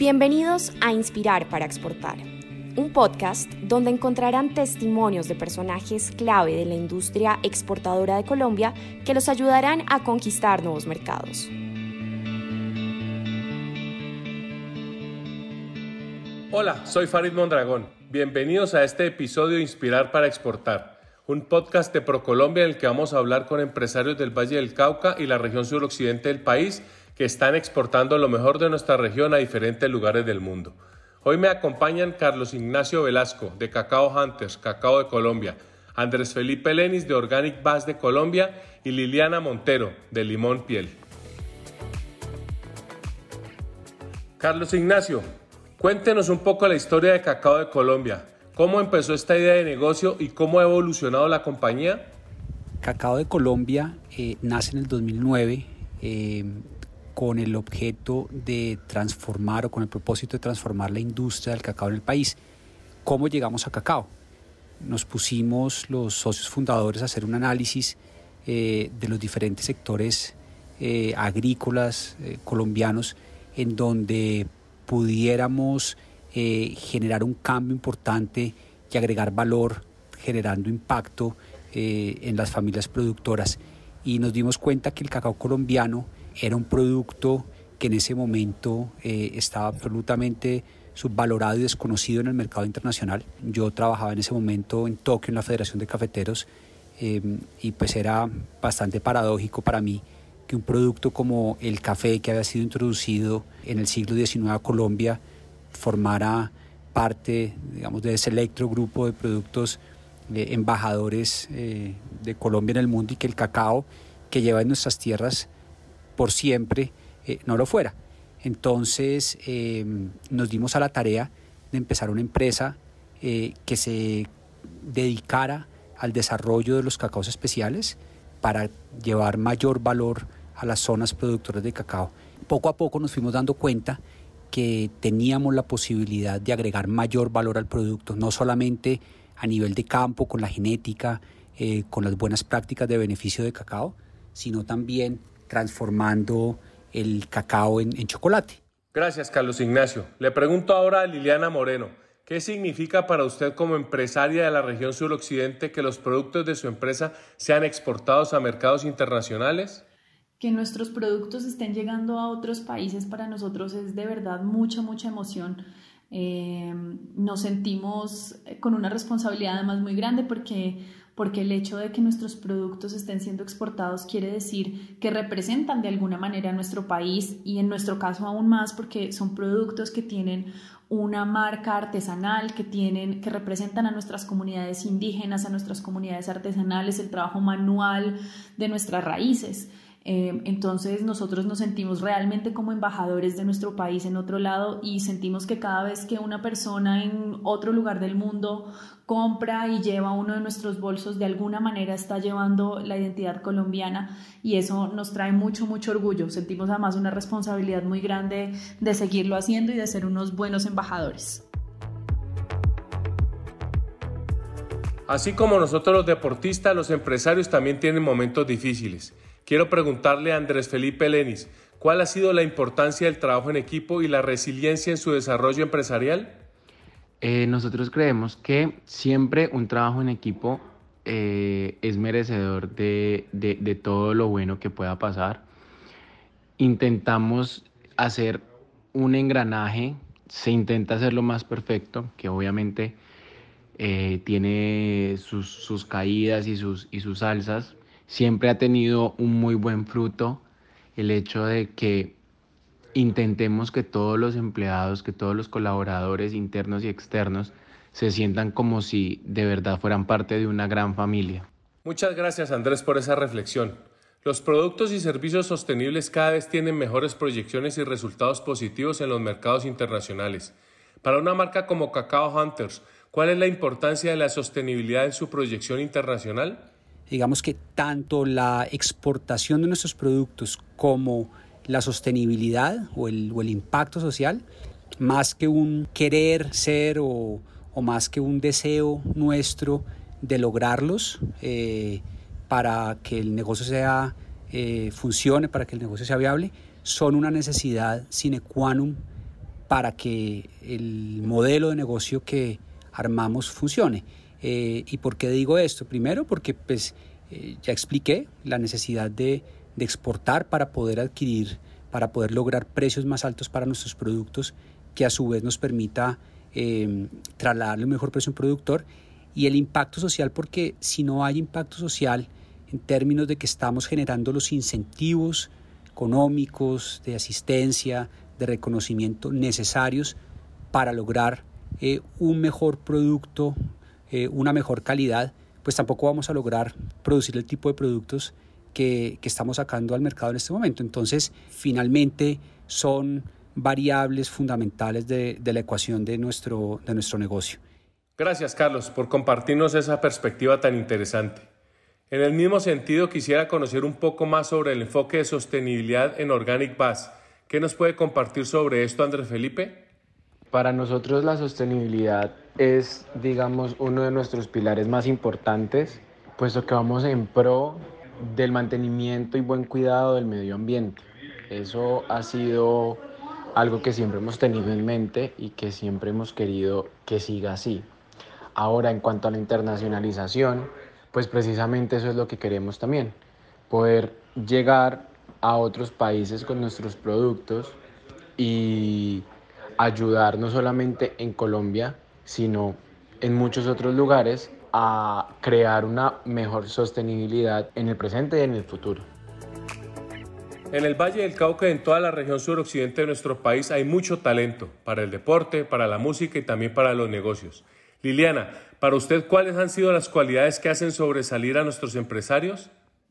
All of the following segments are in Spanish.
Bienvenidos a Inspirar para Exportar, un podcast donde encontrarán testimonios de personajes clave de la industria exportadora de Colombia que los ayudarán a conquistar nuevos mercados. Hola, soy Farid Mondragón. Bienvenidos a este episodio de Inspirar para Exportar, un podcast de ProColombia en el que vamos a hablar con empresarios del Valle del Cauca y la región suroccidente del país que están exportando lo mejor de nuestra región a diferentes lugares del mundo. Hoy me acompañan Carlos Ignacio Velasco de Cacao Hunters, Cacao de Colombia, Andrés Felipe Lenis de Organic Bass de Colombia y Liliana Montero de Limón Piel. Carlos Ignacio, cuéntenos un poco la historia de Cacao de Colombia. ¿Cómo empezó esta idea de negocio y cómo ha evolucionado la compañía? Cacao de Colombia eh, nace en el 2009 con el objeto de transformar o con el propósito de transformar la industria del cacao en el país. ¿Cómo llegamos a cacao? Nos pusimos los socios fundadores a hacer un análisis eh, de los diferentes sectores eh, agrícolas eh, colombianos en donde pudiéramos generar un cambio importante y agregar valor generando impacto en las familias productoras. Y nos dimos cuenta que el cacao colombiano era un producto que en ese momento eh, estaba absolutamente subvalorado y desconocido en el mercado internacional. Yo trabajaba en ese momento en Tokio en la Federación de Cafeteros em, y pues era bastante paradójico para mí que un producto como el café que había sido introducido en el siglo XIX a Colombia formara parte digamos, de ese electro grupo de productos eh, embajadores eh, de Colombia en el mundo y que el cacao que lleva en nuestras tierras por siempre eh, no lo fuera. Entonces eh, nos dimos a la tarea de empezar una empresa eh, que se dedicara al desarrollo de los cacaos especiales para llevar mayor valor a las zonas productoras de cacao. Poco a poco nos fuimos dando cuenta que teníamos la posibilidad de agregar mayor valor al producto, no solamente a nivel de campo, con la genética, con las buenas prácticas de beneficio de cacao, sino también transformando el cacao en, chocolate. Gracias, Carlos Ignacio. Le pregunto ahora a Liliana Moreno, ¿qué significa para usted como empresaria de la región suroccidente que los productos de su empresa sean exportados a mercados internacionales? Que nuestros productos estén llegando a otros países para nosotros es de verdad mucha, mucha emoción. Eh, nos sentimos con una responsabilidad además muy grande porque porque el hecho de que nuestros productos estén siendo exportados quiere decir que representan de alguna manera a nuestro país y en nuestro caso aún más porque son productos que tienen una marca artesanal que tienen que representan a nuestras comunidades indígenas, a nuestras comunidades artesanales, el trabajo manual de nuestras raíces. Eh, entonces nosotros nos sentimos realmente como embajadores de nuestro país en otro lado y sentimos que cada vez que una persona en otro lugar del mundo compra y lleva uno de nuestros bolsos, de alguna manera está llevando la identidad colombiana y eso nos trae mucho, mucho orgullo. Sentimos además una responsabilidad muy grande de seguirlo haciendo y de ser unos buenos embajadores. Así como nosotros los deportistas, los empresarios también tienen momentos difíciles. Quiero preguntarle a Andrés Felipe Lenis, ¿cuál ha sido la importancia del trabajo en equipo y la resiliencia en su desarrollo empresarial? Eh, nosotros creemos que siempre un trabajo en equipo eh, es merecedor de, de, todo lo bueno que pueda pasar. Intentamos hacer un engranaje, se intenta hacer lo más perfecto, que obviamente eh, tiene sus, sus, caídas y sus, y sus alzas, siempre ha tenido un muy buen fruto el hecho de que intentemos que todos los empleados, que todos los colaboradores internos y externos se sientan como si de verdad fueran parte de una gran familia. Muchas gracias Andrés por esa reflexión. Los productos y servicios sostenibles cada vez tienen mejores proyecciones y resultados positivos en los mercados internacionales. Para una marca como Cacao Hunters, ¿cuál es la importancia de la sostenibilidad en su proyección internacional? Digamos que tanto la exportación de nuestros productos como la sostenibilidad o el, impacto social, más que un querer ser o, más que un deseo nuestro de lograrlos eh, para que el negocio sea, eh, funcione, para que el negocio sea viable, son una necesidad sine qua non para que el modelo de negocio que armamos funcione. Eh, ¿Y por qué digo esto? Primero porque pues, eh, ya expliqué la necesidad de, exportar para poder adquirir, para poder lograr precios más altos para nuestros productos, que a su vez nos permita eh, trasladarle un mejor precio a un productor. Y el impacto social, porque si no hay impacto social en términos de que estamos generando los incentivos económicos, de asistencia, de reconocimiento necesarios para lograr eh, un mejor producto, eh, una mejor calidad, pues tampoco vamos a lograr producir el tipo de productos que, que estamos sacando al mercado en este momento. Entonces, finalmente son variables fundamentales de, de, la ecuación de nuestro, de nuestro negocio. Gracias, Carlos, por compartirnos esa perspectiva tan interesante. En el mismo sentido, quisiera conocer un poco más sobre el enfoque de sostenibilidad en Organic Bass. ¿Qué nos puede compartir sobre esto, Andrés Felipe? Para nosotros la sostenibilidad es, digamos, uno de nuestros pilares más importantes, puesto que vamos en pro del mantenimiento y buen cuidado del medio ambiente. Eso ha sido algo que siempre hemos tenido en mente y que siempre hemos querido que siga así. Ahora, en cuanto a la internacionalización, pues precisamente eso es lo que queremos también, poder llegar a otros países con nuestros productos y ayudar no solamente en Colombia, sino en muchos otros lugares a crear una mejor sostenibilidad en el presente y en el futuro. En el Valle del Cauca en toda la región suroccidente de nuestro país hay mucho talento para el deporte, para la música y también para los negocios. Liliana, para usted, ¿cuáles han sido las cualidades que hacen sobresalir a nuestros empresarios?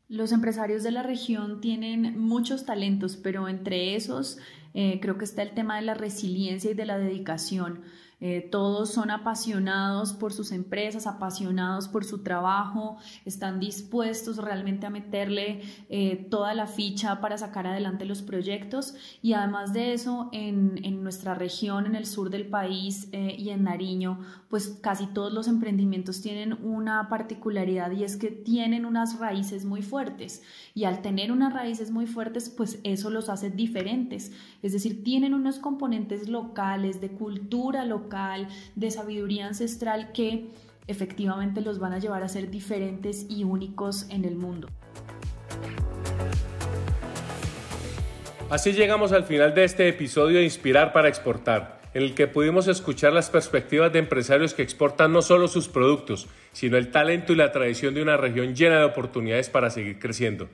Los empresarios de la región tienen muchos talentos, pero entre esos eh, creo que está el tema de la resiliencia y de la dedicación. Eh, todos son apasionados por sus empresas, apasionados por su trabajo, están dispuestos realmente a meterle eh, toda la ficha para sacar adelante los proyectos. Y además de eso en, en nuestra región, en el sur del país eh, y en Nariño, pues casi todos los emprendimientos tienen una particularidad y es que tienen unas raíces muy fuertes. Y al tener unas raíces muy fuertes, pues eso los hace diferentes, es decir, tienen unos componentes locales, de cultura de sabiduría ancestral que efectivamente los van a llevar a ser diferentes y únicos en el mundo. Así llegamos al final de este episodio de Inspirar para Exportar, en el que pudimos escuchar las perspectivas de empresarios que exportan no solo sus productos, sino el talento y la tradición de una región llena de oportunidades para seguir creciendo.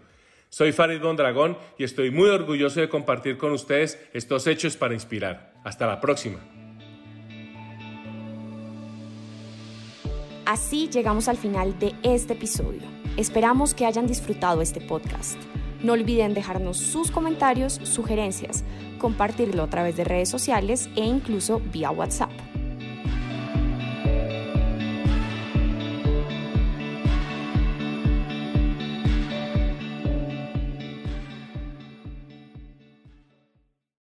Soy Farid Bondragón y estoy muy orgulloso de compartir con ustedes estos hechos para inspirar. Hasta la próxima. Así llegamos al final de este episodio. Esperamos que hayan disfrutado este podcast. No olviden dejarnos sus comentarios, sugerencias, compartirlo a través de redes sociales e incluso vía WhatsApp.